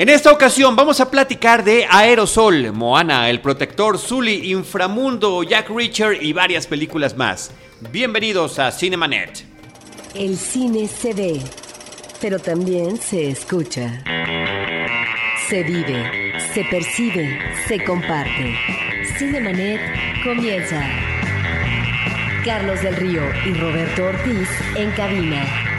En esta ocasión vamos a platicar de Aerosol, Moana, El Protector, Zully, Inframundo, Jack Reacher y varias películas más. Bienvenidos a Cinemanet. El cine se ve, pero también se escucha. Se vive, se percibe, se comparte. Cinemanet comienza. Carlos del Río y Roberto Ortiz en cabina.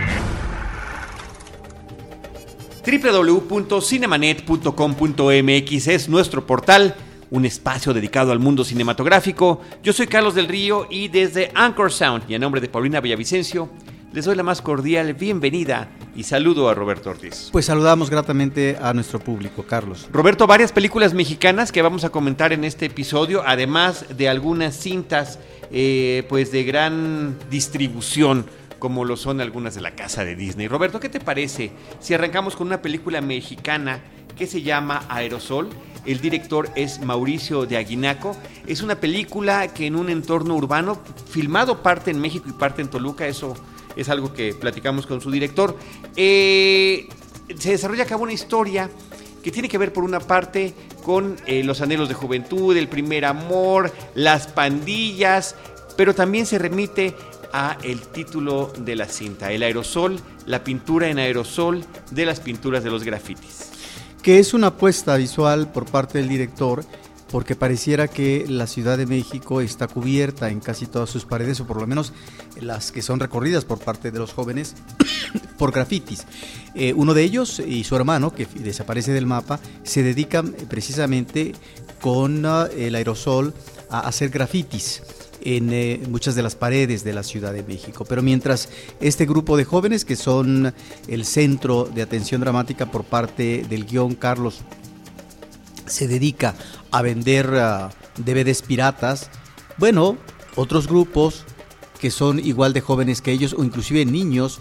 www.cinemanet.com.mx es nuestro portal, un espacio dedicado al mundo cinematográfico. Yo soy Carlos del Río y desde Anchor Sound y en nombre de Paulina Villavicencio les doy la más cordial bienvenida y saludo a Roberto Ortiz. Pues saludamos gratamente a nuestro público, Carlos. Roberto, varias películas mexicanas que vamos a comentar en este episodio, además de algunas cintas eh, pues de gran distribución como lo son algunas de la casa de Disney. Roberto, ¿qué te parece si arrancamos con una película mexicana que se llama Aerosol? El director es Mauricio de Aguinaco. Es una película que en un entorno urbano, filmado parte en México y parte en Toluca, eso es algo que platicamos con su director. Eh, se desarrolla acá una historia que tiene que ver por una parte con eh, los anhelos de juventud, el primer amor, las pandillas, pero también se remite a el título de la cinta, el aerosol, la pintura en aerosol de las pinturas de los grafitis. Que es una apuesta visual por parte del director porque pareciera que la Ciudad de México está cubierta en casi todas sus paredes, o por lo menos las que son recorridas por parte de los jóvenes, por grafitis. Eh, uno de ellos y su hermano, que desaparece del mapa, se dedican precisamente con uh, el aerosol a hacer grafitis en eh, muchas de las paredes de la Ciudad de México. Pero mientras este grupo de jóvenes, que son el centro de atención dramática por parte del guion Carlos, se dedica a vender uh, DVDs piratas, bueno, otros grupos que son igual de jóvenes que ellos o inclusive niños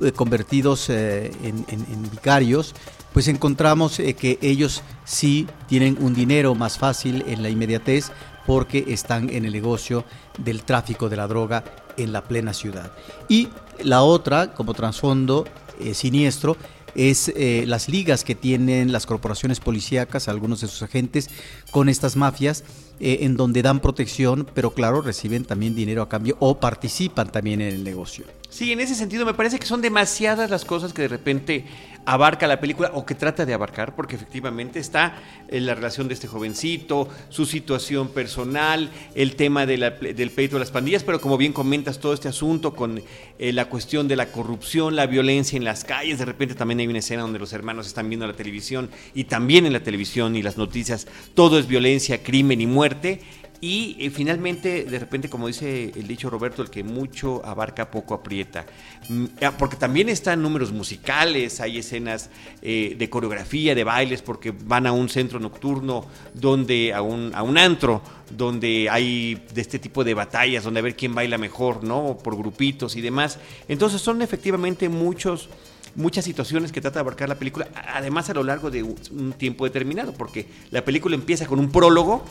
eh, convertidos eh, en, vicarios, pues encontramos que ellos sí tienen un dinero más fácil en la inmediatez porque están en el negocio del tráfico de la droga en la plena ciudad. Y la otra, como trasfondo eh, siniestro, es eh, las ligas que tienen las corporaciones policíacas, algunos de sus agentes, con estas mafias, eh, en donde dan protección, pero claro, reciben también dinero a cambio o participan también en el negocio. Sí, en ese sentido me parece que son demasiadas las cosas que de repente abarca la película o que trata de abarcar, porque efectivamente está en la relación de este jovencito, su situación personal, el tema del pleito de las pandillas, pero como bien comentas, todo este asunto con eh, la cuestión de la corrupción, la violencia en las calles, de repente también hay una escena donde los hermanos están viendo la televisión y también en la televisión y las noticias todo es violencia, crimen y muerte. Y eh, finalmente, de repente, como dice el dicho Roberto, el que mucho abarca, poco aprieta. Mm, porque también están números musicales, hay escenas eh, de coreografía, de bailes, porque van a un centro nocturno, donde a un, a un antro, donde hay de este tipo de batallas, donde a ver quién baila mejor, ¿no? Por grupitos y demás. Entonces son efectivamente muchos muchas situaciones que trata de abarcar la película, además a lo largo de un tiempo determinado, porque la película empieza con un prólogo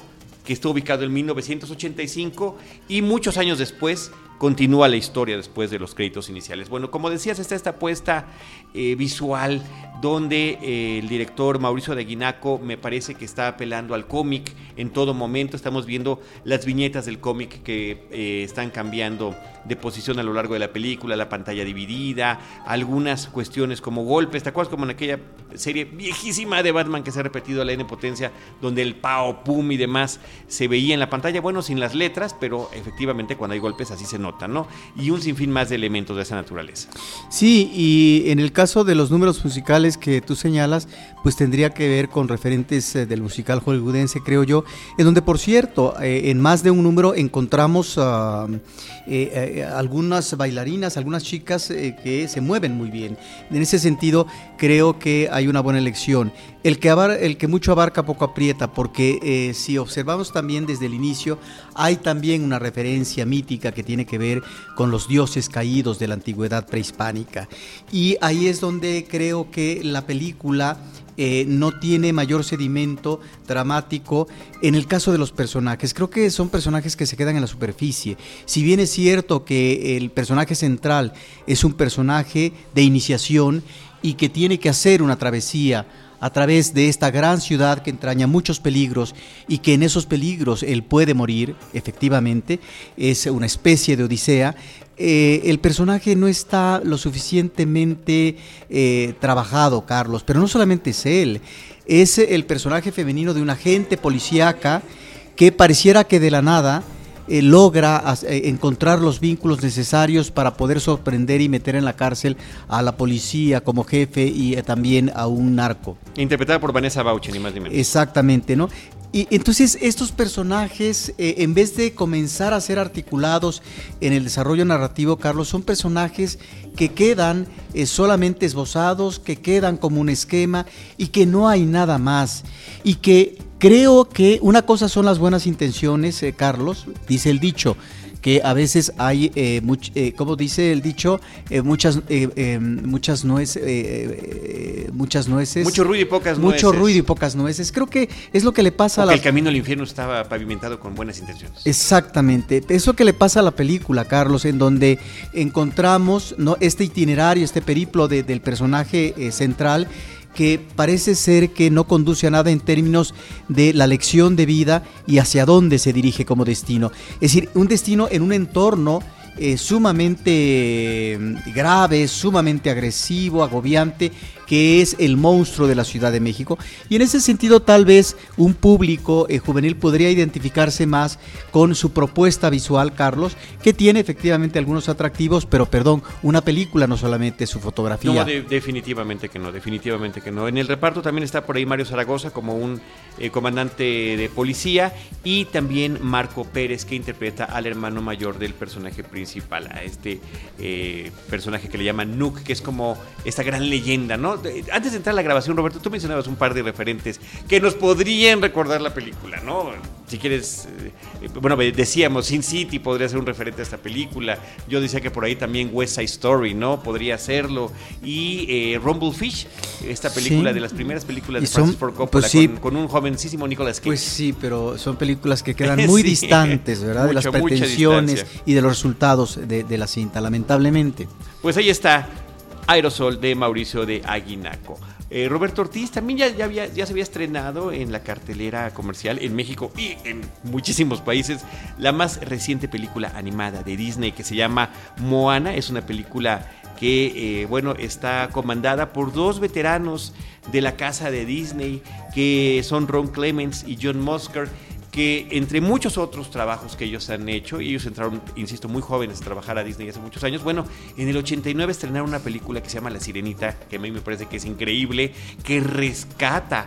que está ubicado en 1985 y muchos años después continúa la historia después de los créditos iniciales. Bueno, como decías, está esta apuesta eh, visual donde eh, el director Mauricio de Aguinaco me parece que está apelando al cómic en todo momento. Estamos viendo las viñetas del cómic que eh, están cambiando de posición a lo largo de la película, la pantalla dividida, algunas cuestiones como golpes, ¿te acuerdas como en aquella serie viejísima de Batman que se ha repetido a la N potencia, donde el pao, pum y demás se veía en la pantalla, bueno, sin las letras, pero efectivamente cuando hay golpes así se nota, ¿no? Y un sinfín más de elementos de esa naturaleza. Sí, y en el caso de los números musicales que tú señalas, pues tendría que ver con referentes eh, del musical hollywoodense, creo yo, en donde, por cierto, eh, en más de un número encontramos uh, eh, algunas bailarinas, algunas chicas que se mueven muy bien. En ese sentido, creo que hay una buena elección. El que, abar, el que mucho abarca poco aprieta, porque si observamos también desde el inicio, hay también una referencia mítica que tiene que ver con los dioses caídos de la antigüedad prehispánica. Y ahí es donde creo que la película eh, no tiene mayor sedimento dramático en el caso de los personajes. Creo que son personajes que se quedan en la superficie. Si bien es cierto que el personaje central es un personaje de iniciación y que tiene que hacer una travesía a través de esta gran ciudad que entraña muchos peligros y que en esos peligros él puede morir, efectivamente, es una especie de odisea, eh, el personaje no está lo suficientemente eh, trabajado, Carlos, pero no solamente es él, es el personaje femenino de una agente policíaca que pareciera que de la nada eh, logra encontrar los vínculos necesarios para poder sorprender y meter en la cárcel a la policía como jefe y también a un narco. Interpretada por Vanessa Bauchi, ni más ni menos. Exactamente, ¿no? Y entonces estos personajes, eh, en vez de comenzar a ser articulados en el desarrollo narrativo, Carlos, son personajes que quedan eh, solamente esbozados, que quedan como un esquema y que no hay nada más. Y que creo que una cosa son las buenas intenciones, eh, Carlos, dice el dicho, que a veces hay, eh, eh, como dice el dicho, eh, muchas, muchas nueces, muchas nueces. Mucho ruido y pocas nueces. Mucho ruido y pocas nueces. Creo que es lo que le pasa a la... el camino al infierno estaba pavimentado con buenas intenciones. Exactamente. Eso que le pasa a la película, Carlos, en donde encontramos ¿no? este itinerario, este periplo del personaje central que parece ser que no conduce a nada en términos de la lección de vida y hacia dónde se dirige como destino. Es decir, un destino en un entorno eh, sumamente mm, grave, sumamente agresivo, agobiante, que es el monstruo de la Ciudad de México. Y en ese sentido, tal vez un público eh, juvenil podría identificarse más con su propuesta visual, Carlos, que tiene efectivamente algunos atractivos, pero perdón, una película no solamente su fotografía. No, definitivamente que no, definitivamente que no. En el reparto también está por ahí Mario Zaragoza como un eh, comandante de policía y también Marco Pérez que interpreta al hermano mayor del personaje principal, a este eh, personaje que le llaman Nook, que es como esta gran leyenda, ¿no? Antes de entrar a la grabación, Roberto, tú mencionabas un par de referentes que nos podrían recordar la película, ¿no? Si quieres, eh, bueno, decíamos, Sin City podría ser un referente a esta película. Yo decía que por ahí también West Side Story, ¿no? Podría serlo. Y eh, Rumblefish, esta película de las primeras películas de Francis Ford Coppola pues con, un jovencísimo Nicolas Cage. Pues sí, pero son películas que quedan muy distantes, ¿verdad? de las pretensiones y de los resultados de, de la cinta, lamentablemente. Pues ahí está Aerosol de Mauricio de Aguinaco. Eh, Roberto Ortiz también ya, ya, se había estrenado en la cartelera comercial en México y en muchísimos países. La más reciente película animada de Disney que se llama Moana es una película que, eh, bueno, está comandada por dos veteranos de la casa de Disney que son Ron Clements y John Musker que entre muchos otros trabajos que ellos han hecho, y ellos entraron, insisto, muy jóvenes a trabajar a Disney hace muchos años, bueno, en el 89 estrenaron una película que se llama La Sirenita, que a mí me parece que es increíble, que rescata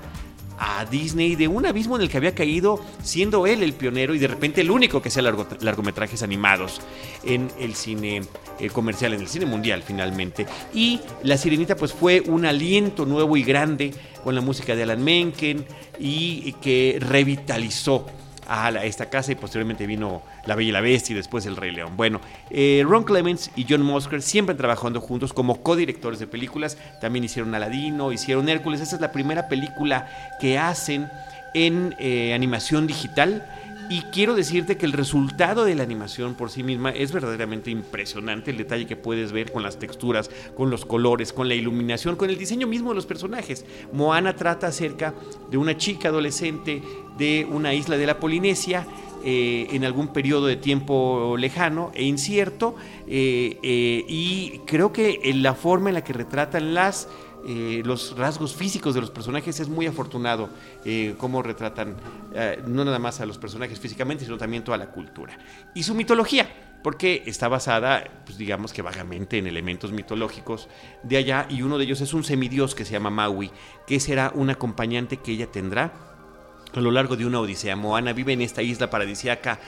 a Disney de un abismo en el que había caído siendo él el pionero y de repente el único que hacía largometrajes animados en el cine eh, comercial, en el cine mundial finalmente. Y La Sirenita pues fue un aliento nuevo y grande con la música de Alan Menken y que revitalizó a esta casa y posteriormente vino La Bella y la Bestia y después El Rey León. Bueno, eh, Ron Clements y John Musker siempre trabajando juntos como codirectores de películas. También hicieron Aladino, hicieron Hércules. Esta es la primera película que hacen en eh, animación digital y quiero decirte que el resultado de la animación por sí misma es verdaderamente impresionante. El detalle que puedes ver con las texturas, con los colores, con la iluminación, con el diseño mismo de los personajes. Moana trata acerca de una chica adolescente de una isla de la Polinesia. Eh, en algún periodo de tiempo lejano e incierto eh, eh, y creo que la forma en la que retratan las eh, los rasgos físicos de los personajes es muy afortunado eh, cómo retratan eh, no nada más a los personajes físicamente, sino también toda la cultura. Y su mitología, porque está basada, pues digamos que vagamente en elementos mitológicos de allá, y uno de ellos es un semidios que se llama Maui, que será un acompañante que ella tendrá a lo largo de una odisea. Moana vive en esta isla paradisiaca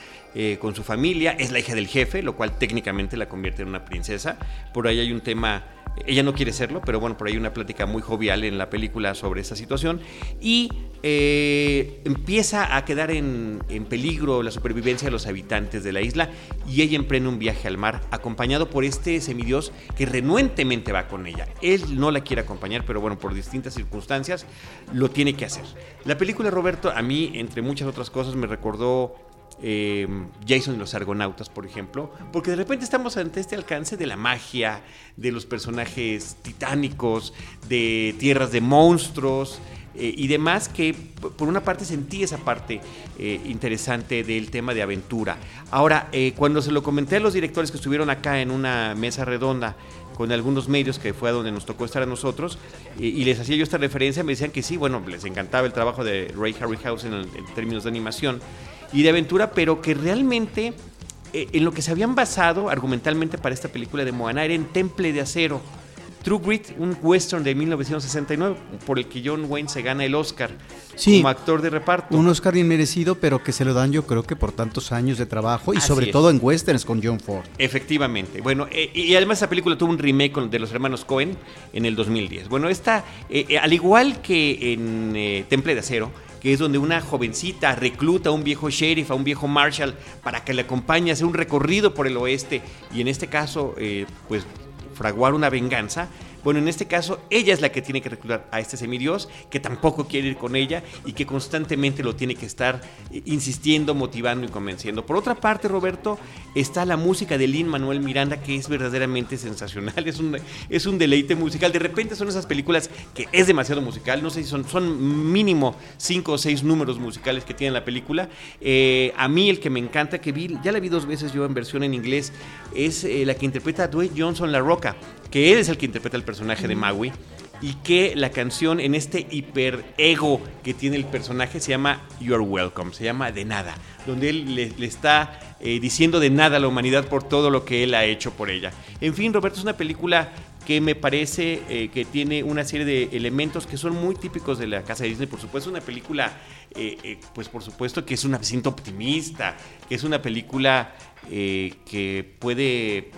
con su familia, es la hija del jefe, lo cual técnicamente la convierte en una princesa. Por ahí hay un tema ella no quiere serlo, pero bueno, por ahí una plática muy jovial en la película sobre esa situación. Y eh, empieza a quedar en, peligro la supervivencia de los habitantes de la isla y ella emprende un viaje al mar acompañado por este semidios que renuentemente va con ella. Él no la quiere acompañar, pero bueno, por distintas circunstancias lo tiene que hacer. La película, Roberto, a mí, entre muchas otras cosas, me recordó eh, Jason y los Argonautas, por ejemplo, porque de repente estamos ante este alcance de la magia, de los personajes titánicos, de tierras de monstruos. Eh, y demás que por una parte sentí esa parte eh, interesante del tema de aventura. Ahora, cuando se lo comenté a los directores que estuvieron acá en una mesa redonda con algunos medios que fue a donde nos tocó estar a nosotros y, les hacía yo esta referencia, me decían que sí, bueno, les encantaba el trabajo de Ray Harryhausen en, en términos de animación y de aventura, pero que realmente eh, en lo que se habían basado argumentalmente para esta película de Moana era en Temple de Acero. True Grit, un western de 1969 por el que John Wayne se gana el Oscar como actor de reparto. Un Oscar inmerecido, pero que se lo dan yo creo que por tantos años de trabajo y sobre todo en westerns con John Ford. Efectivamente. Bueno, eh, y además esa película tuvo un remake de los hermanos Cohen en el 2010. Bueno, esta, eh, al igual que en Temple de Acero, que es donde una jovencita recluta a un viejo sheriff, a un viejo marshal, para que le acompañe a hacer un recorrido por el oeste y en este caso, eh, pues fraguar una venganza, bueno, en este caso, ella es la que tiene que reclutar a este semidios, que tampoco quiere ir con ella y que constantemente lo tiene que estar eh, insistiendo, motivando y convenciendo. Por otra parte, Roberto, está la música de Lin Manuel Miranda, que es verdaderamente sensacional. Es un, es un deleite musical. De repente son esas películas que es demasiado musical. No sé si son, son mínimo cinco o seis números musicales que tiene la película. Eh, a mí, el que me encanta, que vi, ya la vi dos veces yo en versión en inglés, es eh, la que interpreta a Dwayne Johnson La Roca, que él es el que interpreta el personaje de Maui y que la canción en este hiper ego que tiene el personaje se llama You're Welcome, se llama De Nada, donde él le, está eh, diciendo de nada a la humanidad por todo lo que él ha hecho por ella. En fin, Roberto, es una película que me parece eh, que tiene una serie de elementos que son muy típicos de la casa de Disney. Por supuesto, una película, eh, pues por supuesto que es una cinta optimista, que es una película que puede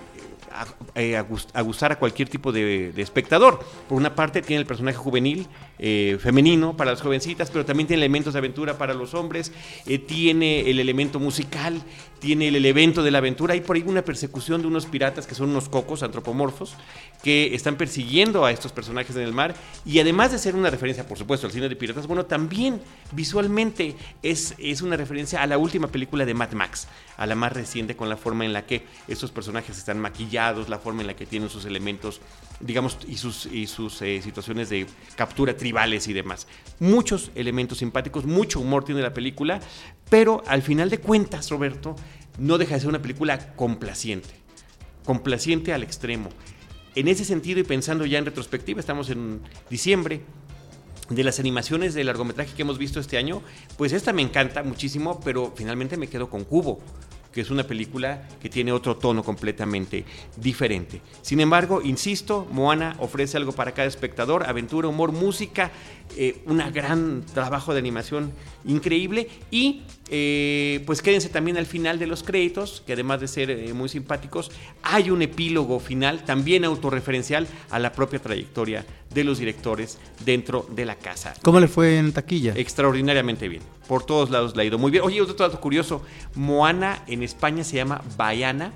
a, eh, a, gustar a cualquier tipo de, espectador. Por una parte tiene el personaje juvenil, eh, femenino para las jovencitas, pero también tiene elementos de aventura para los hombres, eh, tiene el elemento musical, tiene el elemento de la aventura. Hay por ahí una persecución de unos piratas que son unos cocos antropomorfos que están persiguiendo a estos personajes en el mar y además de ser una referencia, por supuesto, al cine de piratas, bueno, también visualmente es, es una referencia a la última película de Mad Max, a la más reciente con la forma en la que estos personajes están maquillados, la forma en la que tienen sus elementos, digamos, y sus, y sus eh, situaciones de captura tribales y demás. Muchos elementos simpáticos, mucho humor tiene la película, pero al final de cuentas, Roberto, no deja de ser una película complaciente, complaciente al extremo. En ese sentido, y pensando ya en retrospectiva, estamos en diciembre, de las animaciones de largometraje que hemos visto este año, pues esta me encanta muchísimo, pero finalmente me quedo con Cubo que es una película que tiene otro tono completamente diferente. Sin embargo, insisto, Moana ofrece algo para cada espectador, aventura, humor, música, eh, un gran trabajo de animación increíble y eh, pues quédense también al final de los créditos, que además de ser eh, muy simpáticos, hay un epílogo final también autorreferencial a la propia trayectoria de los directores dentro de la casa. ¿Cómo le fue en taquilla? Extraordinariamente bien. Por todos lados le ha ido muy bien. Oye, otro dato curioso, Moana en España se llama Bayana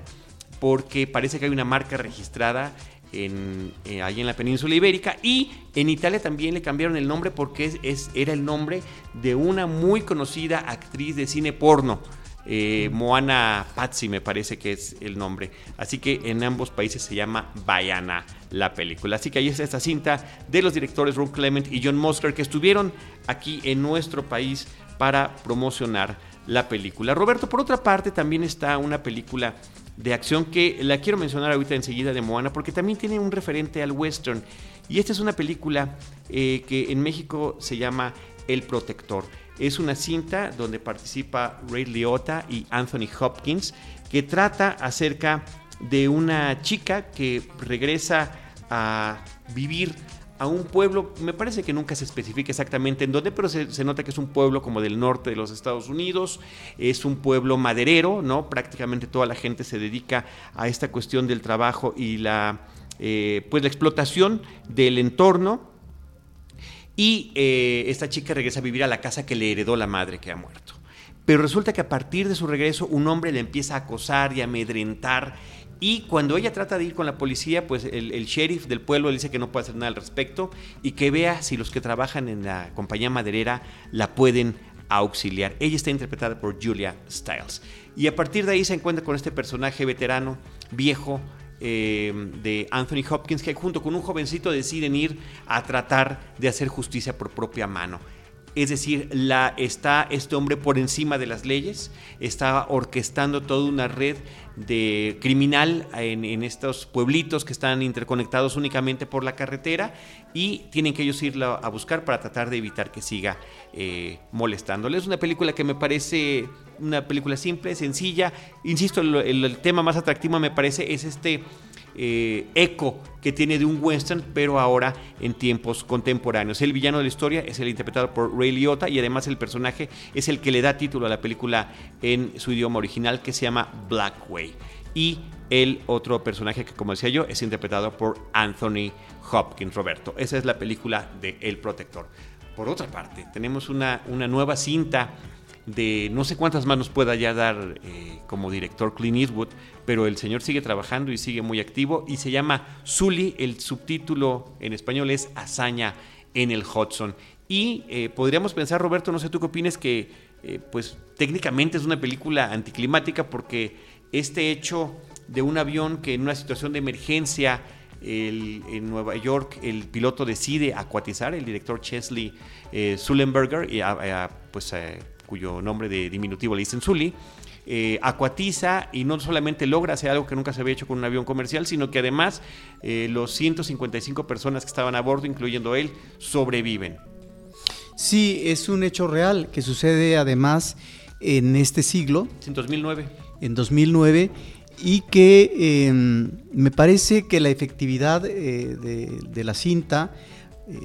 porque parece que hay una marca registrada en, eh, ahí en la península ibérica y en Italia también le cambiaron el nombre porque es, era el nombre de una muy conocida actriz de cine porno. Eh, Moana Pazzi me parece que es el nombre. Así que en ambos países se llama Bayana la película. Así que ahí está esta cinta de los directores Ron Clement y John Mosker que estuvieron aquí en nuestro país para promocionar la película. Roberto, por otra parte, también está una película de acción que la quiero mencionar ahorita enseguida de Moana porque también tiene un referente al western. Y esta es una película eh, que en México se llama El Protector. Es una cinta donde participa Ray Liotta y Anthony Hopkins que trata acerca de una chica que regresa a vivir a un pueblo, me parece que nunca se especifica exactamente en dónde, pero se, nota que es un pueblo como del norte de los Estados Unidos, es un pueblo maderero, ¿no? Prácticamente toda la gente se dedica a esta cuestión del trabajo y la, eh, pues la explotación del entorno. Y eh, esta chica regresa a vivir a la casa que le heredó la madre que ha muerto. Pero resulta que a partir de su regreso un hombre le empieza a acosar y a amedrentar y cuando ella trata de ir con la policía, pues el, sheriff del pueblo le dice que no puede hacer nada al respecto y que vea si los que trabajan en la compañía maderera la pueden auxiliar. Ella está interpretada por Julia Stiles. Y a partir de ahí se encuentra con este personaje veterano, viejo, eh, de Anthony Hopkins, que junto con un jovencito deciden ir a tratar de hacer justicia por propia mano. Es decir, está este hombre por encima de las leyes, está orquestando toda una red de criminal en, estos pueblitos que están interconectados únicamente por la carretera y tienen que ellos irlo a buscar para tratar de evitar que siga eh, molestándole. Es una película que me parece una película simple, sencilla. Insisto, el tema más atractivo me parece es este eh, eco que tiene de un western, pero ahora en tiempos contemporáneos. El villano de la historia es el interpretado por Ray Liotta y además el personaje es el que le da título a la película en su idioma original que se llama Blackway. Y el otro personaje que, como decía yo, es interpretado por Anthony Hopkins, Roberto. Esa es la película de El Protector. Por otra parte, tenemos una, una nueva cinta de no sé cuántas manos pueda ya dar eh, como director Clint Eastwood, pero el señor sigue trabajando y sigue muy activo y se llama Sully, el subtítulo en español es Hazaña en el Hudson. Y eh, podríamos pensar, Roberto, no sé tú qué opinas, que eh, pues técnicamente es una película anticlimática porque este hecho de un avión que en una situación de emergencia en Nueva York el piloto decide acuatizar, el director Chesley Sullenberger, y pues cuyo nombre de diminutivo le dicen Zully, eh, acuatiza y no solamente logra hacer algo que nunca se había hecho con un avión comercial, sino que además eh, los 155 personas que estaban a bordo, incluyendo él, sobreviven. Sí, es un hecho real que sucede además en este siglo. En 2009. En 2009 y que em, me parece que la efectividad eh, de, la cinta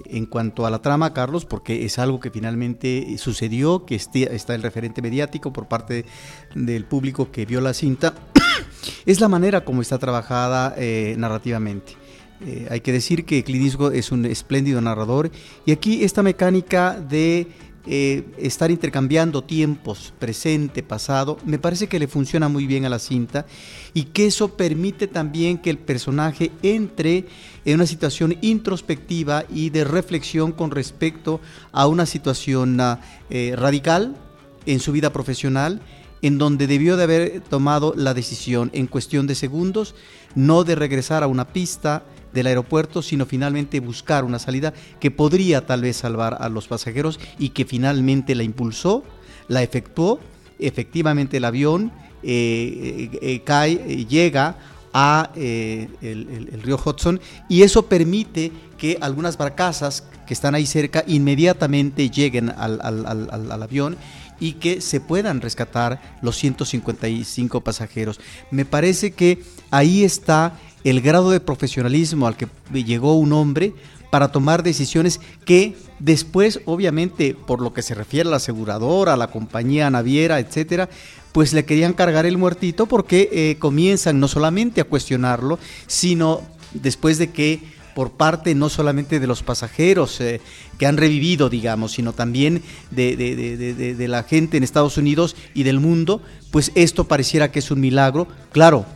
en cuanto a la trama, Carlos, porque es algo que finalmente sucedió, que está el referente mediático por parte del público que vio la cinta, es la manera como está trabajada eh, narrativamente. Eh, hay que decir que Clint es un espléndido narrador y aquí esta mecánica de eh, estar intercambiando tiempos, presente, pasado, me parece que le funciona muy bien a la cinta y que eso permite también que el personaje entre en una situación introspectiva y de reflexión con respecto a una situación ah, eh, radical en su vida profesional en donde debió de haber tomado la decisión en cuestión de segundos, no de regresar a una pista, del aeropuerto, sino finalmente buscar una salida que podría tal vez salvar a los pasajeros y que finalmente la impulsó, la efectuó, efectivamente el avión eh, eh, eh, cae, llega a el, río Hudson y eso permite que algunas barcazas que están ahí cerca inmediatamente lleguen al, al avión y que se puedan rescatar los 155 pasajeros. Me parece que ahí está el grado de profesionalismo al que llegó un hombre para tomar decisiones que después, obviamente, por lo que se refiere a la aseguradora, a la compañía naviera, etcétera, pues le querían cargar el muertito porque eh, comienzan no solamente a cuestionarlo, sino después de que por parte no solamente de los pasajeros eh, que han revivido, digamos, sino también de, de, la gente en Estados Unidos y del mundo, pues esto pareciera que es un milagro. Claro,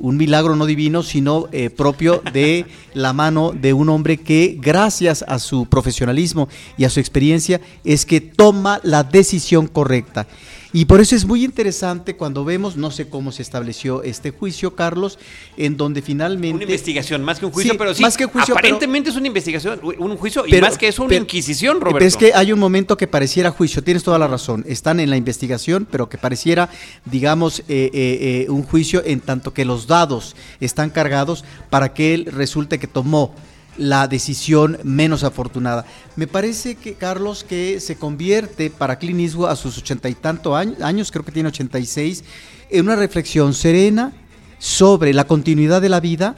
un milagro no divino, sino eh, propio de la mano de un hombre que, gracias a su profesionalismo y a su experiencia, es que toma la decisión correcta. Y por eso es muy interesante cuando vemos, no sé cómo se estableció este juicio, Carlos, en donde finalmente... Una investigación, más que un juicio, pero sí, más que juicio, aparentemente es una investigación, un juicio, y más que eso, una inquisición, Roberto. Pero es que hay un momento que pareciera juicio, tienes toda la razón, están en la investigación, pero que pareciera, digamos, eh, eh, eh, un juicio en tanto que los dados están cargados para que él resulte que tomó la decisión menos afortunada. Me parece que Carlos que se convierte para Clint a sus ochenta y tantos años, creo que tiene 86, en una reflexión serena sobre la continuidad de la vida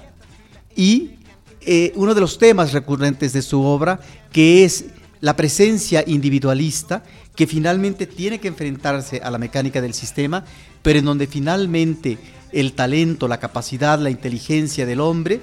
y eh, uno de los temas recurrentes de su obra, que es la presencia individualista, que finalmente tiene que enfrentarse a la mecánica del sistema, pero en donde finalmente el talento, la capacidad, la inteligencia del hombre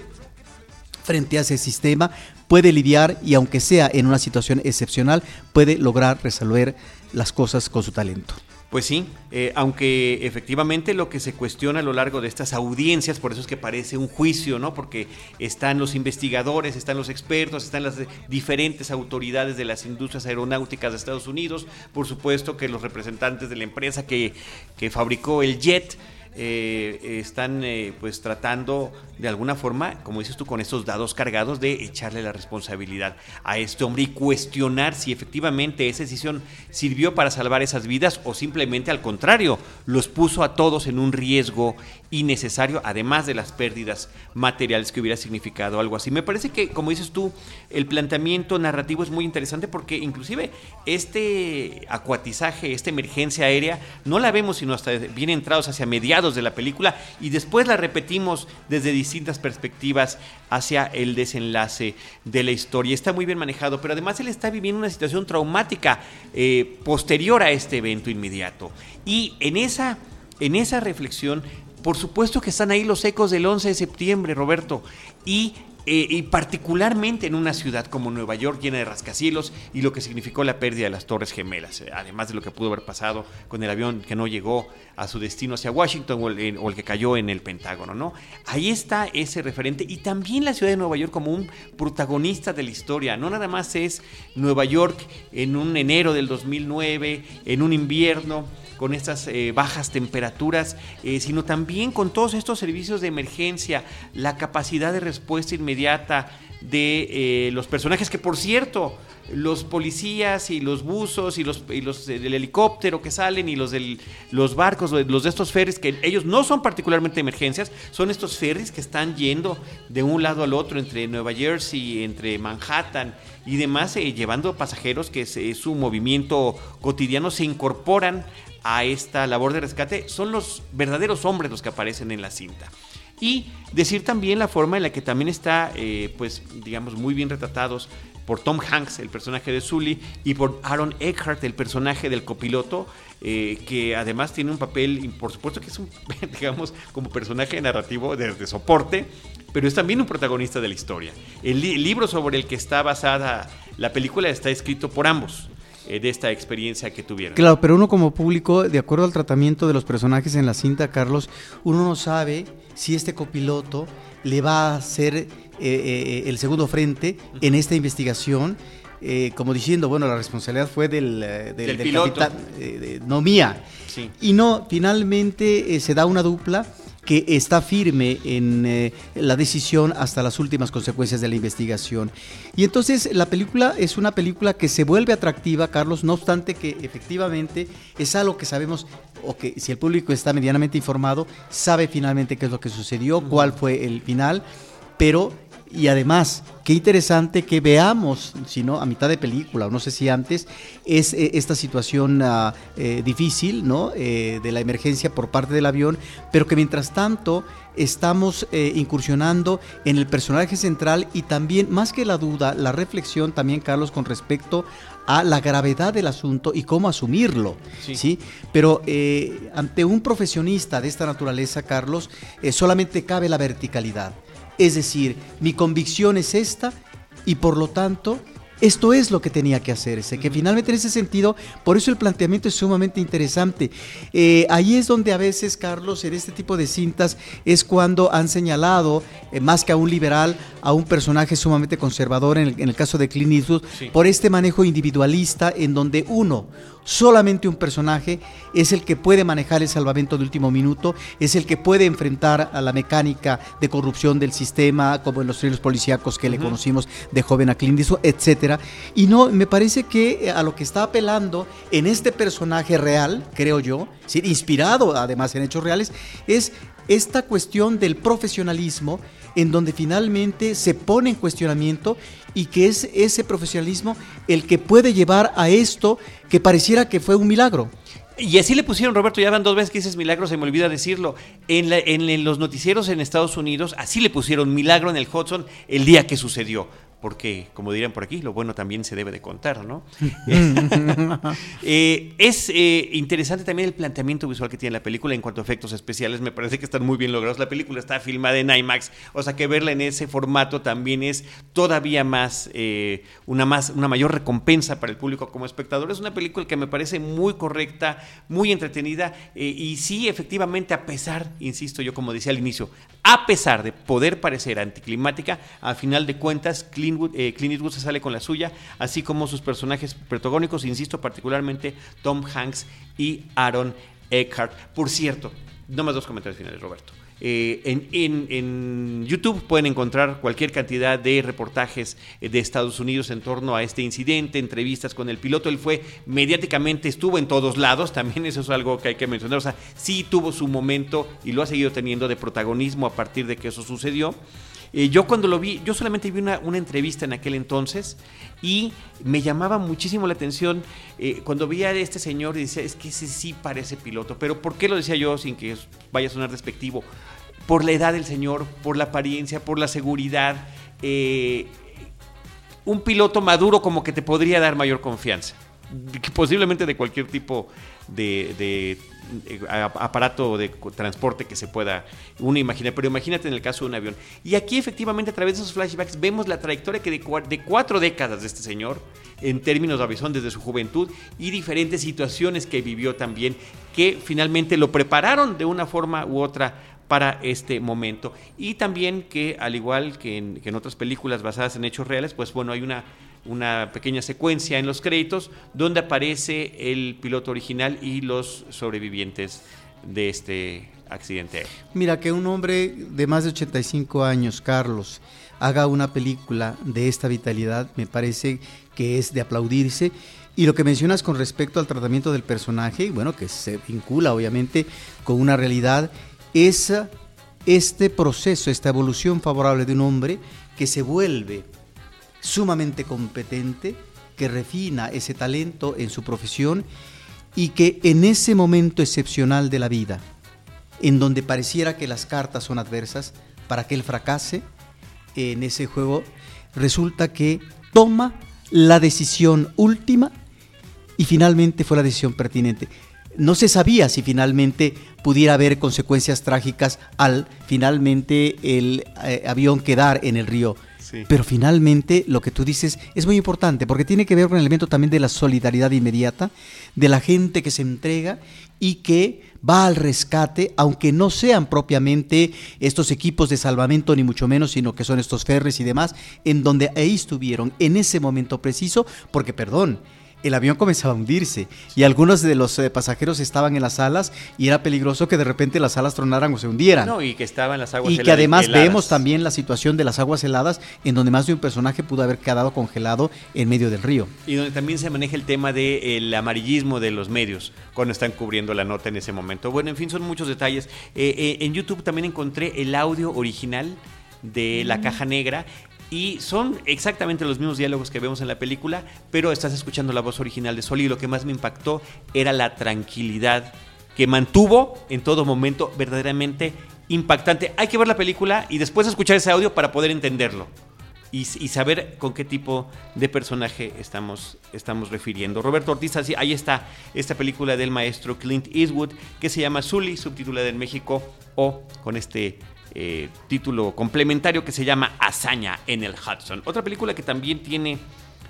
frente a ese sistema, puede lidiar y aunque sea en una situación excepcional, puede lograr resolver las cosas con su talento. Pues sí, eh, aunque efectivamente lo que se cuestiona a lo largo de estas audiencias, por eso es que parece un juicio, ¿no? Porque están los investigadores, están los expertos, están las diferentes autoridades de las industrias aeronáuticas de Estados Unidos, por supuesto que los representantes de la empresa que, que fabricó el jet, eh, están eh, pues tratando de alguna forma, como dices tú, con estos dados cargados de echarle la responsabilidad a este hombre y cuestionar si efectivamente esa decisión sirvió para salvar esas vidas o simplemente al contrario, los puso a todos en un riesgo innecesario, además de las pérdidas materiales que hubiera significado algo así. Me parece que, como dices tú, el planteamiento narrativo es muy interesante porque inclusive este acuatizaje, esta emergencia aérea, no la vemos sino hasta bien entrados hacia mediados de la película y después la repetimos desde distintas perspectivas hacia el desenlace de la historia. Está muy bien manejado, pero además él está viviendo una situación traumática eh, posterior a este evento inmediato. Y en esa, en esa reflexión por supuesto que están ahí los ecos del 11 de septiembre, Roberto, y, eh, y, particularmente en una ciudad como Nueva York llena de rascacielos y lo que significó la pérdida de las Torres Gemelas, eh, además de lo que pudo haber pasado con el avión que no llegó a su destino hacia Washington o el, o el que cayó en el Pentágono, ¿no? Ahí está ese referente y también la ciudad de Nueva York como un protagonista de la historia, no nada más es Nueva York en un enero del 2009, en un invierno, con estas eh, bajas temperaturas, eh, sino también con todos estos servicios de emergencia, la capacidad de respuesta inmediata de eh, los personajes que, por cierto, los policías y los buzos y los, y los del helicóptero que salen y los de los barcos, los de estos ferries, que ellos no son particularmente emergencias, son estos ferries que están yendo de un lado al otro entre Nueva Jersey, entre Manhattan y demás, llevando pasajeros que es, su movimiento cotidiano, se incorporan a esta labor de rescate son los verdaderos hombres los que aparecen en la cinta. Y decir también la forma en la que también está, eh, pues, digamos, muy bien retratados por Tom Hanks, el personaje de Sully, y por Aaron Eckhart, el personaje del copiloto, eh, que además tiene un papel, por supuesto que es un, digamos, como personaje narrativo de, soporte, pero es también un protagonista de la historia. El, el libro sobre el que está basada la película está escrito por ambos. Eh, de esta experiencia que tuvieron. Claro, pero uno como público, de acuerdo al tratamiento de los personajes en la cinta, Carlos, uno no sabe si este copiloto le va a hacer eh, eh, el segundo frente en esta investigación. como diciendo, bueno, la responsabilidad fue del, del, piloto. capitán, no mía. Y no, finalmente se da una dupla que está firme en eh, la decisión hasta las últimas consecuencias de la investigación. Y entonces la película es una película que se vuelve atractiva, Carlos, no obstante que efectivamente es algo que sabemos o que si el público está medianamente informado, sabe finalmente qué es lo que sucedió, cuál fue el final, pero y además, qué interesante que veamos, si no a mitad de película, o no sé si antes, es eh, esta situación ah, eh, difícil, ¿no? Eh, de la emergencia por parte del avión, pero que mientras tanto estamos incursionando en el personaje central y también, más que la duda, la reflexión también, Carlos, con respecto a la gravedad del asunto y cómo asumirlo, ¿sí? Pero ante un profesionista de esta naturaleza, Carlos, solamente cabe la verticalidad. Es decir, mi convicción es esta y por lo tanto esto es lo que tenía que hacerse, que finalmente en ese sentido, por eso el planteamiento es sumamente interesante. Eh, ahí es donde a veces, Carlos, en este tipo de cintas es cuando han señalado, eh, más que a un liberal, a un personaje sumamente conservador, en el, caso de Clint Eastwood, por este manejo individualista en donde uno, Solamente un personaje es el que puede manejar el salvamento de último minuto, es el que puede enfrentar a la mecánica de corrupción del sistema, como en los thrillers policíacos que le conocimos de joven a Clint Eastwood, etcétera. Y no, me parece que eh, a lo que está apelando en este personaje real, creo yo, inspirado además en hechos reales, es esta cuestión del profesionalismo en donde finalmente se pone en cuestionamiento y que es ese profesionalismo el que puede llevar a esto que pareciera que fue un milagro. Y así le pusieron, Roberto, ya van dos veces que dices milagro, se me olvida decirlo. En, en, los noticieros en Estados Unidos, así le pusieron milagro en el Hudson el día que sucedió. Porque, como dirían por aquí, lo bueno también se debe de contar, ¿no? Eh, es eh, interesante también el planteamiento visual que tiene la película en cuanto a efectos especiales, me parece que están muy bien logrados. La película está filmada en IMAX, o sea que verla en ese formato también es todavía más, eh, una, más una mayor recompensa para el público como espectador. Es una película que me parece muy correcta, muy entretenida y sí, efectivamente, a pesar, insisto yo como decía al inicio, a pesar de poder parecer anticlimática, a final de cuentas, Clint, eh, Eastwood se sale con la suya, así como sus personajes protagónicos, insisto, particularmente Tom Hanks y Aaron Eckhart. Por cierto, no más dos comentarios finales, Roberto. Eh, en, YouTube pueden encontrar cualquier cantidad de reportajes eh, de Estados Unidos en torno a este incidente, entrevistas con el piloto. Él fue mediáticamente, estuvo en todos lados, también eso es algo que hay que mencionar. O sea, sí tuvo su momento y lo ha seguido teniendo de protagonismo a partir de que eso sucedió. Eh, yo cuando lo vi, yo solamente vi una, entrevista en aquel entonces y me llamaba muchísimo la atención cuando vi a este señor y decía, es que ese sí parece piloto, pero ¿por qué lo decía yo sin que vaya a sonar despectivo? por la edad del señor, por la apariencia, por la seguridad. Eh, un piloto maduro como que te podría dar mayor confianza. Posiblemente de cualquier tipo de, de eh, aparato de transporte que se pueda uno imaginar, pero imagínate en el caso de un avión. Y aquí efectivamente a través de esos flashbacks vemos la trayectoria que de, cuatro décadas de este señor, en términos de aviación desde su juventud y diferentes situaciones que vivió también, que finalmente lo prepararon de una forma u otra para este momento. Y también que, al igual que en, otras películas basadas en hechos reales, pues bueno, hay una, una pequeña secuencia en los créditos donde aparece el piloto original y los sobrevivientes de este accidente. Mira, que un hombre de más de 85 años, Carlos, haga una película de esta vitalidad, me parece que es de aplaudirse. Y lo que mencionas con respecto al tratamiento del personaje, bueno, que se vincula obviamente con una realidad es este proceso, esta evolución favorable de un hombre que se vuelve sumamente competente, que refina ese talento en su profesión y que en ese momento excepcional de la vida, en donde pareciera que las cartas son adversas para que él fracase en ese juego, resulta que toma la decisión última y finalmente fue la decisión pertinente no se sabía si finalmente pudiera haber consecuencias trágicas al finalmente el eh, avión quedar en el río. Pero finalmente lo que tú dices es muy importante porque tiene que ver con el elemento también de la solidaridad inmediata, de la gente que se entrega y que va al rescate, aunque no sean propiamente estos equipos de salvamento ni mucho menos, sino que son estos ferres y demás, en donde ahí estuvieron en ese momento preciso, porque perdón, el avión comenzaba a hundirse y algunos de los eh, pasajeros estaban en las alas y era peligroso que de repente las alas tronaran o se hundieran. No, y que estaban las aguas heladas. Y que además vemos también la situación de las aguas heladas en donde más de un personaje pudo haber quedado congelado en medio del río. Y donde también se maneja el tema del amarillismo de los medios cuando están cubriendo la nota en ese momento. Bueno, en fin, son muchos detalles. Eh, eh, en YouTube también encontré el audio original de La Caja Negra y son exactamente los mismos diálogos que vemos en la película, pero estás escuchando la voz original de Sol y lo que más me impactó era la tranquilidad que mantuvo en todo momento verdaderamente impactante. Hay que ver la película y después escuchar ese audio para poder entenderlo y, saber con qué tipo de personaje estamos, estamos refiriendo. Roberto Ortiz, ahí está esta película del maestro Clint Eastwood que se llama Sully, subtitulada en México o con este eh, título complementario que se llama Hazaña en el Hudson. Otra película que también tiene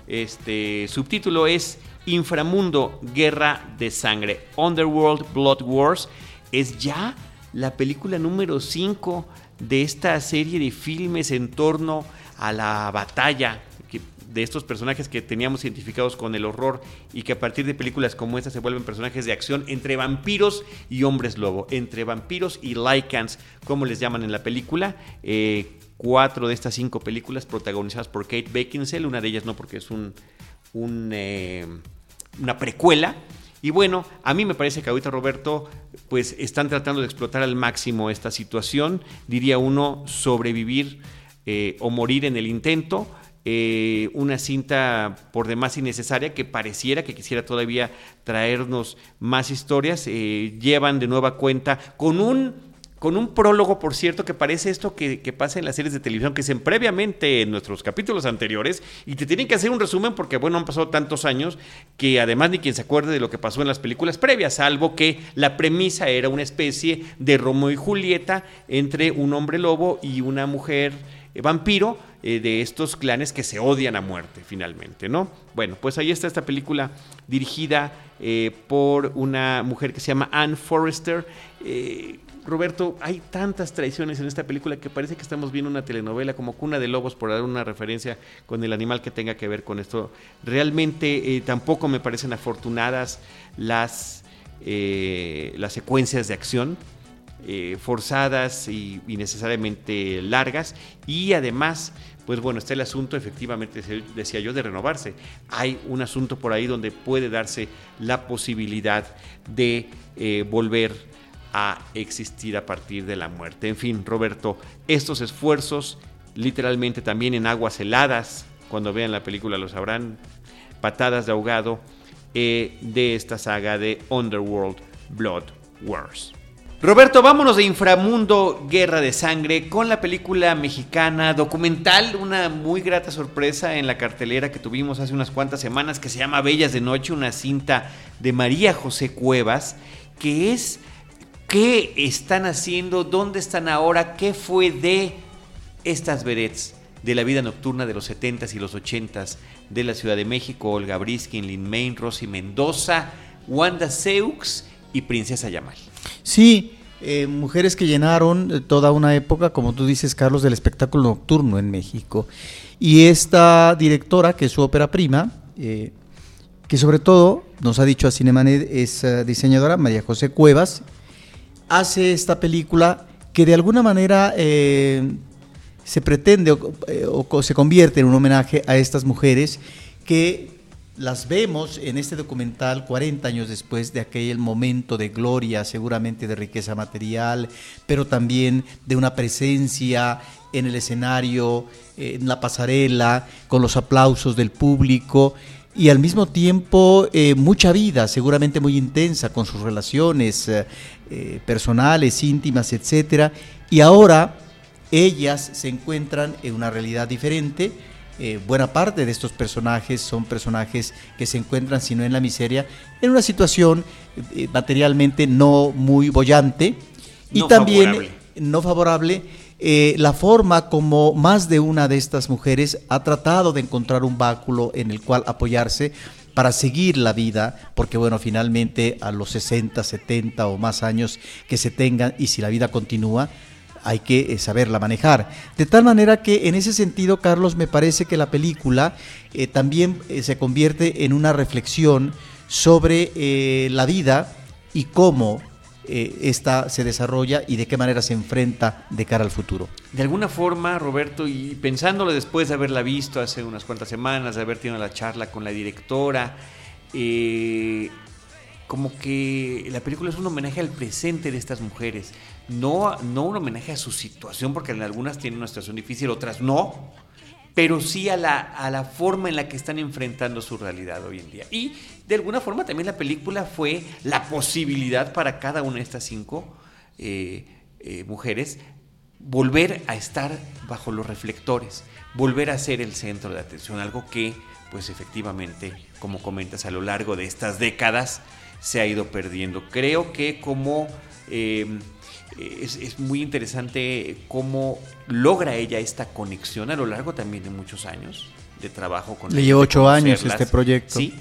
este subtítulo es Inframundo, Guerra de Sangre. Underworld Blood Wars es ya la película número 5 de esta serie de filmes en torno a la batalla de estos personajes que teníamos identificados con el horror y que a partir de películas como esta se vuelven personajes de acción entre vampiros y hombres lobo, entre vampiros y lycans, como les llaman en la película. Eh, cuatro de estas cinco películas protagonizadas por Kate Beckinsale, una de ellas no porque es un, eh, una precuela. Y bueno, a mí me parece que ahorita Roberto, pues están tratando de explotar al máximo esta situación, diría uno, sobrevivir eh, o morir en el intento. Eh, una cinta por demás innecesaria que pareciera que quisiera todavía traernos más historias. Eh, llevan de nueva cuenta con un con un prólogo, por cierto, que parece esto que, pasa en las series de televisión, que se previamente en nuestros capítulos anteriores, y te tienen que hacer un resumen porque, bueno, han pasado tantos años que además ni quien se acuerde de lo que pasó en las películas previas, salvo que la premisa era una especie de Romeo y Julieta entre un hombre lobo y una mujer vampiro eh, de estos clanes que se odian a muerte finalmente, ¿no? Bueno, pues ahí está esta película dirigida eh, por una mujer que se llama Anne Forrester. Roberto, hay tantas traiciones en esta película que parece que estamos viendo una telenovela como Cuna de Lobos, por dar una referencia con el animal que tenga que ver con esto. Realmente tampoco me parecen afortunadas las, las secuencias de acción. Eh, forzadas y, necesariamente largas y además pues bueno, está el asunto efectivamente, decía yo, de renovarse. Hay un asunto por ahí donde puede darse la posibilidad de eh, volver a existir a partir de la muerte. En fin, Roberto, estos esfuerzos, literalmente también en aguas heladas, cuando vean la película lo sabrán, patadas de ahogado, eh, de esta saga de Underworld Blood Wars. Roberto, vámonos de Inframundo, Guerra de Sangre, con la película mexicana documental, una muy grata sorpresa en la cartelera que tuvimos hace unas cuantas semanas, que se llama Bellas de Noche, una cinta de María José Cuevas, que es qué están haciendo, dónde están ahora, qué fue de estas vedettes de la vida nocturna de los 70s y los 80s de la Ciudad de México, Olga Briskin, Lin Main, Rosy Mendoza, Wanda Seux y Princesa Yamal. Sí, eh, mujeres que llenaron eh, toda una época, como tú dices, Carlos, del espectáculo nocturno en México. Y esta directora, que es su ópera prima, eh, que sobre todo, nos ha dicho a Cinemanet, es diseñadora, María José Cuevas, hace esta película que de alguna manera se pretende o se convierte en un homenaje a estas mujeres que las vemos en este documental 40 años después de aquel momento de gloria, seguramente de riqueza material, pero también de una presencia en el escenario, en la pasarela, con los aplausos del público y al mismo tiempo eh, mucha vida, seguramente muy intensa con sus relaciones eh, eh, personales, íntimas, etcétera. Y ahora ellas se encuentran en una realidad diferente eh, buena parte de estos personajes son personajes que se encuentran, si no en la miseria, en una situación eh, materialmente no muy bollante y también no favorable. Eh, la forma como más de una de estas mujeres ha tratado de encontrar un báculo en el cual apoyarse para seguir la vida, porque bueno, finalmente a los 60, 70 o más años que se tengan y si la vida continúa, hay que eh, saberla manejar. De tal manera que en ese sentido, Carlos, me parece que la película eh, también eh, se convierte en una reflexión sobre la vida y cómo esta se desarrolla y de qué manera se enfrenta de cara al futuro. De alguna forma, Roberto, y pensándolo después de haberla visto hace unas cuantas semanas, de haber tenido la charla con la directora, como que la película es un homenaje al presente de estas mujeres no, no un homenaje a su situación, porque en algunas tienen una situación difícil, otras no, pero sí a la, a la forma en la que están enfrentando su realidad hoy en día. Y de alguna forma también la película fue la posibilidad para cada una de estas cinco eh, eh, mujeres volver a estar bajo los reflectores, volver a ser el centro de atención, algo que pues efectivamente, como comentas, a lo largo de estas décadas se ha ido perdiendo. Creo que como... Eh, es, muy interesante cómo logra ella esta conexión a lo largo también de muchos años de trabajo con Le lleva ocho años este proyecto. Sí,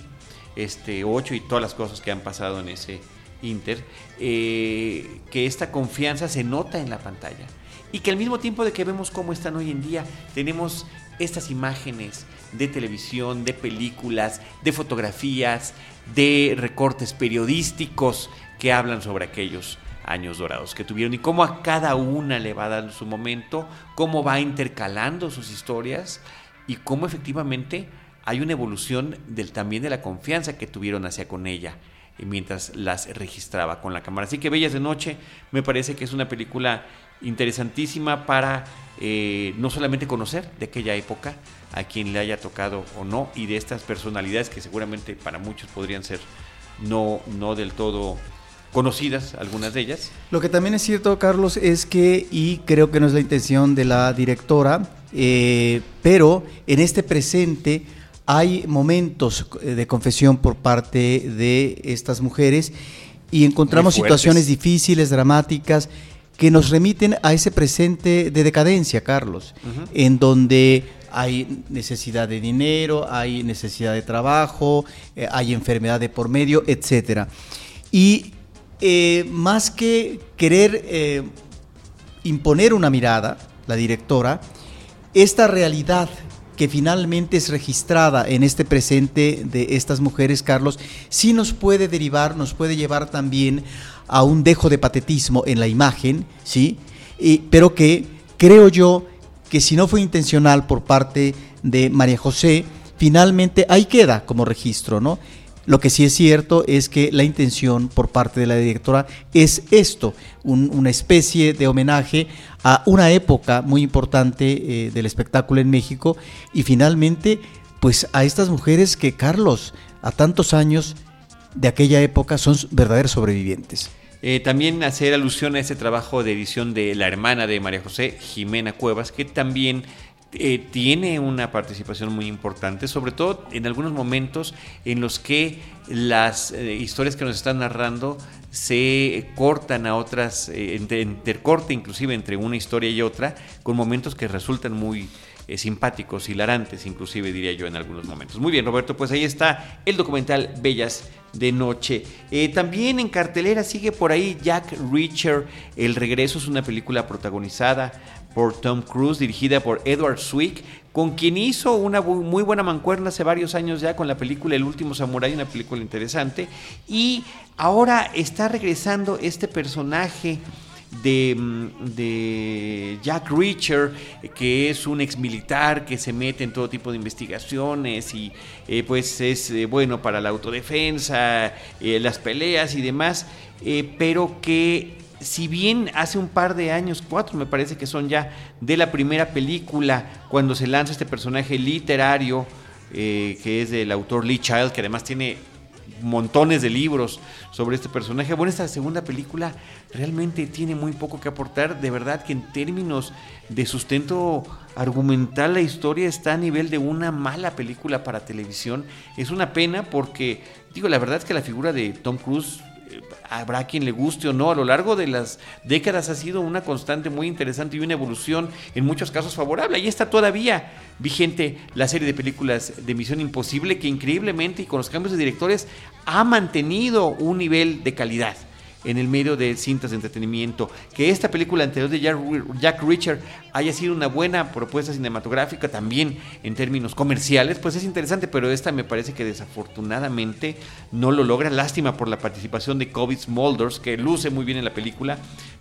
este, ocho y todas las cosas que han pasado en ese Inter, eh, que esta confianza se nota en la pantalla. Y que al mismo tiempo de que vemos cómo están hoy en día, tenemos estas imágenes de televisión, de películas, de fotografías, de recortes periodísticos que hablan sobre aquellos años dorados que tuvieron y cómo a cada una le va dando su momento, cómo va intercalando sus historias y cómo efectivamente hay una evolución del, también de la confianza que tuvieron hacia con ella mientras las registraba con la cámara. Así que Bellas de Noche me parece que es una película interesantísima para eh, no solamente conocer de aquella época a quien le haya tocado o no y de estas personalidades que seguramente para muchos podrían ser no, no del todo conocidas, algunas de ellas. Lo que también es cierto, Carlos, es que, y creo que no es la intención de la directora, eh, pero en este presente hay momentos de confesión por parte de estas mujeres y encontramos situaciones difíciles, dramáticas, que nos remiten a ese presente de decadencia, Carlos, en donde hay necesidad de dinero, hay necesidad de trabajo, eh, hay enfermedad de por medio, etcétera. Y eh, más que querer eh, imponer una mirada, la directora, esta realidad que finalmente es registrada en este presente de estas mujeres, Carlos, sí nos puede derivar, nos puede llevar también a un dejo de patetismo en la imagen, ¿sí? pero que creo yo que si no fue intencional por parte de María José, finalmente ahí queda como registro, ¿no? Lo que sí es cierto es que la intención por parte de la directora es esto, una especie de homenaje a una época muy importante eh, del espectáculo en México y finalmente pues a estas mujeres que Carlos a tantos años de aquella época son verdaderos sobrevivientes. Eh, también hacer alusión a ese trabajo de edición de la hermana de María José, Jimena Cuevas, que también eh, tiene una participación muy importante, sobre todo en algunos momentos en los que las eh, historias que nos están narrando se cortan a otras, eh, intercorte inclusive entre una historia y otra, con momentos que resultan muy simpáticos, hilarantes, inclusive diría yo en algunos momentos. Muy bien, Roberto, pues ahí está el documental Bellas de Noche. también en cartelera sigue por ahí Jack Reacher, El Regreso, es una película protagonizada por Tom Cruise, dirigida por Edward Swick, con quien hizo una muy buena mancuerna hace varios años ya con la película El último Samurai, una película interesante. Y ahora está regresando este personaje. De, mm, de, Jack Reacher, que es un ex militar que se mete en todo tipo de investigaciones y eh, pues es eh, bueno para la autodefensa, eh, las peleas y demás, pero que si bien hace un par de años, cuatro me parece que son ya, de la primera película, cuando se lanza este personaje literario, eh, que es del autor Lee Child, que además tiene montones de libros sobre este personaje. Bueno, esta segunda película realmente tiene muy poco que aportar. De verdad que en términos de sustento argumental la historia está a nivel de una mala película para televisión. Es una pena porque, digo, la verdad es que la figura de Tom Cruise habrá quien le guste o no, a lo largo de las décadas ha sido una constante muy interesante y una evolución en muchos casos favorable. Ahí está todavía vigente la serie de películas de Misión Imposible que increíblemente y con los cambios de directores ha mantenido un nivel de calidad en el medio de cintas de entretenimiento. Que esta película anterior de Jack Richard haya sido una buena propuesta cinematográfica también en términos comerciales, pues es interesante, pero esta me parece que desafortunadamente no lo logra. Lástima por la participación de Kobe Smulders, que luce muy bien en la película,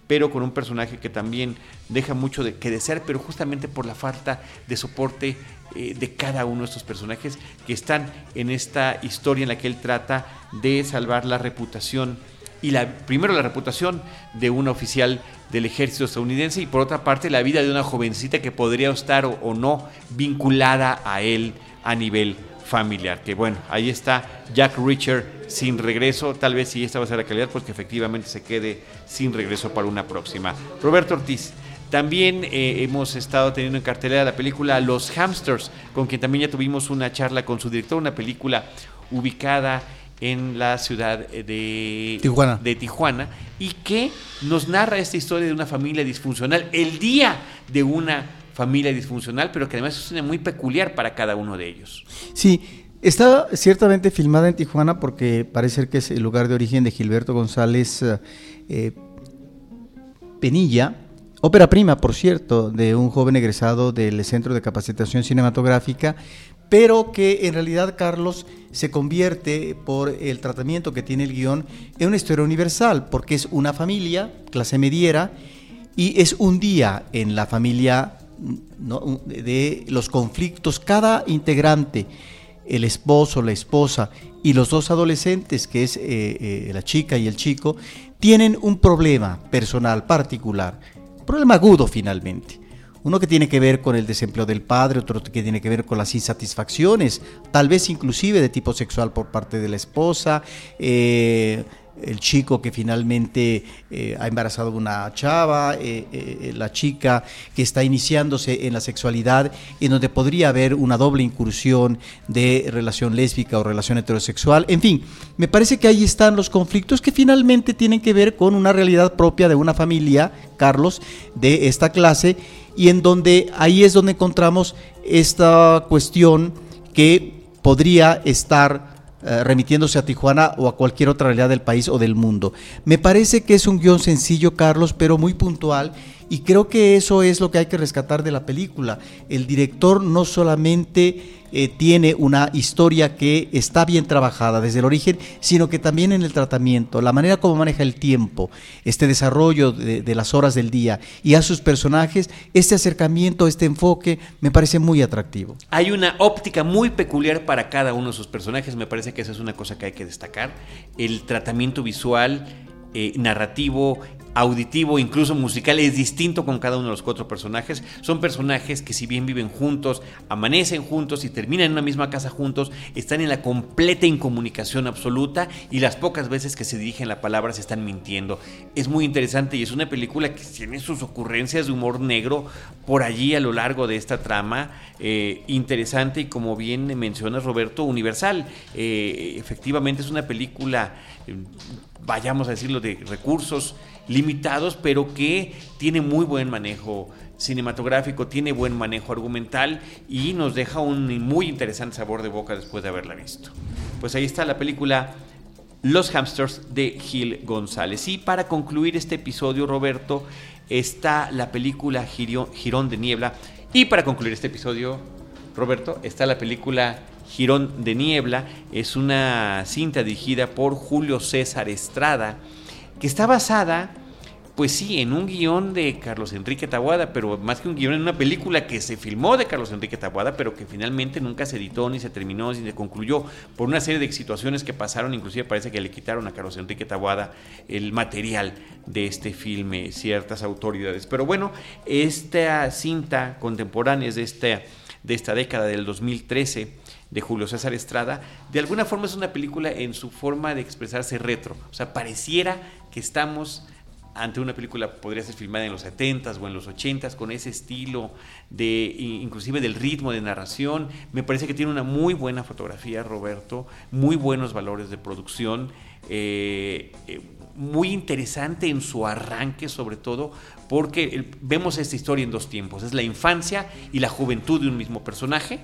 pero con un personaje que también deja mucho de que desear, pero justamente por la falta de soporte eh, de cada uno de estos personajes que están en esta historia en la que él trata de salvar la reputación y la, primero la reputación de un oficial del ejército estadounidense y por otra parte la vida de una jovencita que podría estar o, no vinculada a él a nivel familiar. Que bueno, ahí está Jack Richard sin regreso. Tal vez si esta va a ser la calidad, pues que efectivamente se quede sin regreso para una próxima. Roberto Ortiz. También eh, hemos estado teniendo en cartelera la película Los Hamsters, con quien también ya tuvimos una charla con su director, una película ubicada en la ciudad de Tijuana. de Tijuana y que nos narra esta historia de una familia disfuncional, el día de una familia disfuncional, pero que además es muy peculiar para cada uno de ellos. Sí, está ciertamente filmada en Tijuana porque parece que es el lugar de origen de Gilberto González eh, Penilla, ópera prima, por cierto, de un joven egresado del Centro de Capacitación Cinematográfica, pero que en realidad, Carlos, se convierte por el tratamiento que tiene el guion en una historia universal, porque es una familia, clase mediera, y es un día en la familia de los conflictos, cada integrante, el esposo, la esposa y los dos adolescentes, que es eh, eh, la chica y el chico, tienen un problema personal particular, problema agudo finalmente uno que tiene que ver con el desempleo del padre, otro que tiene que ver con las insatisfacciones, tal vez inclusive de tipo sexual por parte de la esposa, eh, el chico que finalmente eh, ha embarazado una chava, eh, la chica que está iniciándose en la sexualidad, en donde podría haber una doble incursión de relación lésbica o relación heterosexual. En fin, me parece que ahí están los conflictos que finalmente tienen que ver con una realidad propia de una familia, Carlos, de esta clase, y en donde ahí es donde encontramos esta cuestión que podría estar eh, remitiéndose a Tijuana o a cualquier otra realidad del país o del mundo. Me parece que es un guion sencillo, Carlos, pero muy puntual y creo que eso es lo que hay que rescatar de la película. El director no solamente eh, tiene una historia que está bien trabajada desde el origen, sino que también en el tratamiento, la manera como maneja el tiempo, este desarrollo de, las horas del día y a sus personajes, este acercamiento, este enfoque, me parece muy atractivo. Hay una óptica muy peculiar para cada uno de sus personajes, me parece que esa es una cosa que hay que destacar. El tratamiento visual, eh, narrativo, auditivo, incluso musical, es distinto con cada uno de los cuatro personajes. Son personajes que si bien viven juntos, amanecen juntos y terminan en una misma casa juntos, están en la completa incomunicación absoluta y las pocas veces que se dirigen la palabra se están mintiendo. Es muy interesante y es una película que tiene sus ocurrencias de humor negro por allí a lo largo de esta trama. Eh, interesante y como bien menciona Roberto, universal. Eh, efectivamente es una película, eh, vayamos a decirlo, de recursos limitados, pero que tiene muy buen manejo cinematográfico, tiene buen manejo argumental y nos deja un muy interesante sabor de boca después de haberla visto. Pues ahí está la película Los Hamsters de Gil González. Y para concluir este episodio, Roberto, está la película Girón de Niebla. Y para concluir este episodio, Roberto, está la película Girón de Niebla. Es una cinta dirigida por Julio César Estrada que está basada, pues sí, en un guion de Carlos Enrique Tabuada, pero más que un guion, en una película que se filmó de Carlos Enrique Tabuada, pero que finalmente nunca se editó, ni se terminó, ni se concluyó, por una serie de situaciones que pasaron, inclusive parece que le quitaron a Carlos Enrique Tabuada el material de este filme, ciertas autoridades. Pero bueno, esta cinta contemporánea es de esta, de esta década del 2013 de Julio César Estrada, de alguna forma es una película en su forma de expresarse retro. O sea, pareciera que estamos ante una película podría ser filmada en los 70s o en los 80s con ese estilo de inclusive del ritmo de narración. Me parece que tiene una muy buena fotografía, Roberto, muy buenos valores de producción, eh, eh, muy interesante en su arranque sobre todo, porque vemos esta historia en dos tiempos, es la infancia y la juventud de un mismo personaje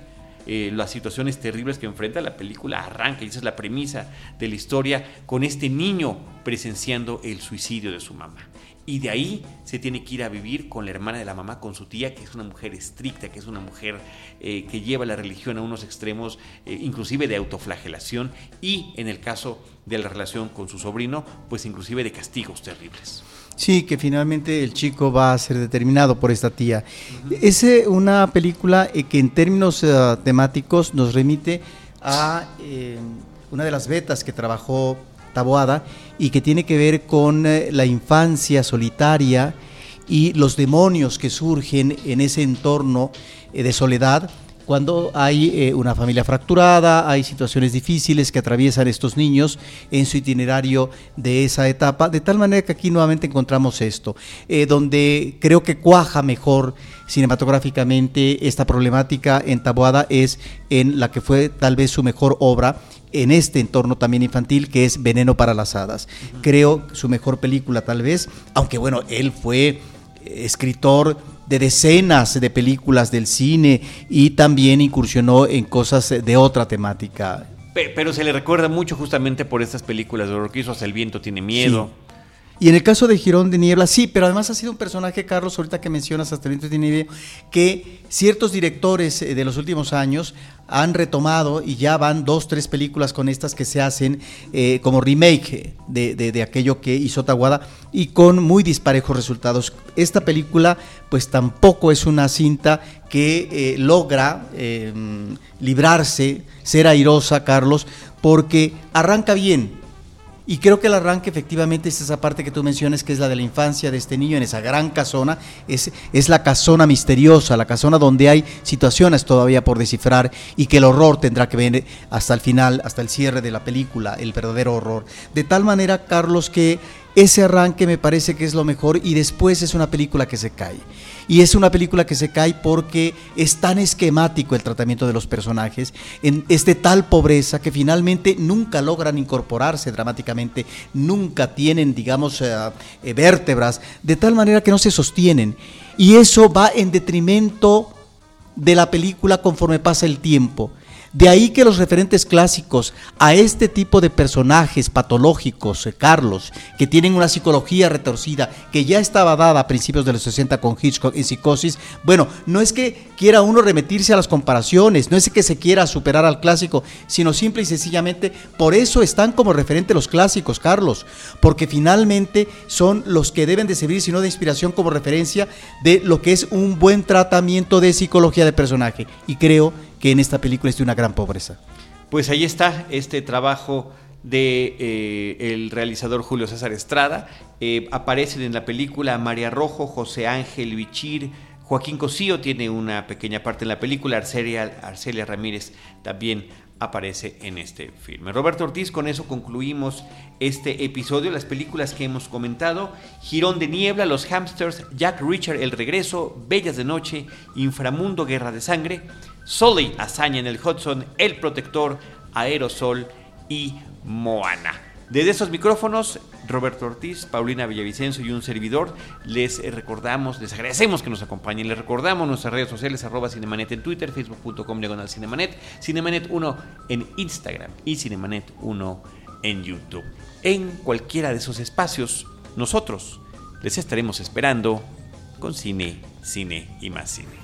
eh, las situaciones terribles que enfrenta la película arranca, y esa es la premisa de la historia, con este niño presenciando el suicidio de su mamá. Y de ahí se tiene que ir a vivir con la hermana de la mamá, con su tía, que es una mujer estricta, que es una mujer eh, que lleva la religión a unos extremos, eh, inclusive de autoflagelación, y en el caso de la relación con su sobrino, pues inclusive de castigos terribles. Sí, que finalmente el chico va a ser determinado por esta tía. Es eh, una película eh, que en términos uh, temáticos nos remite a eh, una de las betas que trabajó Taboada y que tiene que ver con eh, la infancia solitaria y los demonios que surgen en ese entorno de soledad cuando hay eh, una familia fracturada, hay situaciones difíciles que atraviesan estos niños en su itinerario de esa etapa, de tal manera que aquí nuevamente encontramos esto, eh, donde creo que cuaja mejor cinematográficamente esta problemática entabuada es en la que fue tal vez su mejor obra, en este entorno también infantil que es Veneno para las Hadas. Creo su mejor película tal vez, aunque bueno, él fue escritor de decenas de películas del cine y también incursionó en cosas de otra temática. Pero se le recuerda mucho justamente por estas películas de horror que hizo Hasta el viento tiene miedo. Sí. Y en el caso de Girón de Niebla, sí, pero además ha sido un personaje, Carlos, ahorita que mencionas Hasta el tiene miedo, que ciertos directores eh, de los últimos años han retomado y ya van dos, tres películas con estas que se hacen eh, como remake de, de, de, aquello que hizo Taguada y con muy disparejos resultados. Esta película pues tampoco es una cinta que eh, logra librarse, ser airosa, Carlos, porque arranca bien, Y creo que el arranque efectivamente es esa parte que tú mencionas, que es la de la infancia de este niño en esa gran casona. Es, es la casona misteriosa, la casona donde hay situaciones todavía por descifrar y que el horror tendrá que ver hasta el final, hasta el cierre de la película, el verdadero horror. De tal manera, Carlos, que ese arranque me parece que es lo mejor y después es una película que se cae. Y es una película que se cae porque es tan esquemático el tratamiento de los personajes, en, es de tal pobreza que finalmente nunca logran incorporarse dramáticamente, nunca tienen, digamos, eh, eh, vértebras, de tal manera que no se sostienen. Y eso va en detrimento de la película conforme pasa el tiempo. De ahí que los referentes clásicos a este tipo de personajes patológicos, eh, Carlos, que tienen una psicología retorcida, que ya estaba dada a principios de los 60 con Hitchcock y Psicosis, bueno, no es que quiera uno remitirse a las comparaciones, no es que se quiera superar al clásico, sino simple y sencillamente por eso están como referente los clásicos, Carlos, porque finalmente son los que deben de servir, sino de inspiración como referencia de lo que es un buen tratamiento de psicología de personaje. Y creo que en esta película es de una gran pobreza. Pues ahí está este trabajo de eh, el realizador Julio César Estrada. Eh, aparecen en la película María Rojo, José Ángel Vichir, Joaquín Cosío tiene una pequeña parte en la película, Arcelia, Arcelia Ramírez también aparece en este filme. Roberto Ortiz, con eso concluimos este episodio, las películas que hemos comentado, Girón de Niebla, Los Hamsters, Jack Richard, El Regreso, Bellas de Noche, Inframundo, Guerra de Sangre, Sully, Hazaña en el Hudson, El Protector, Aerosol y Moana. Desde esos micrófonos, Roberto Ortiz, Paulina Villavicencio y un servidor, les recordamos, les agradecemos que nos acompañen, les recordamos nuestras redes sociales, arroba Cinemanet en Twitter, facebook.com diagonal Cinemanet, Cinemanet 1 en Instagram y Cinemanet 1 en YouTube. En cualquiera de esos espacios, nosotros les estaremos esperando con cine, cine y más cine.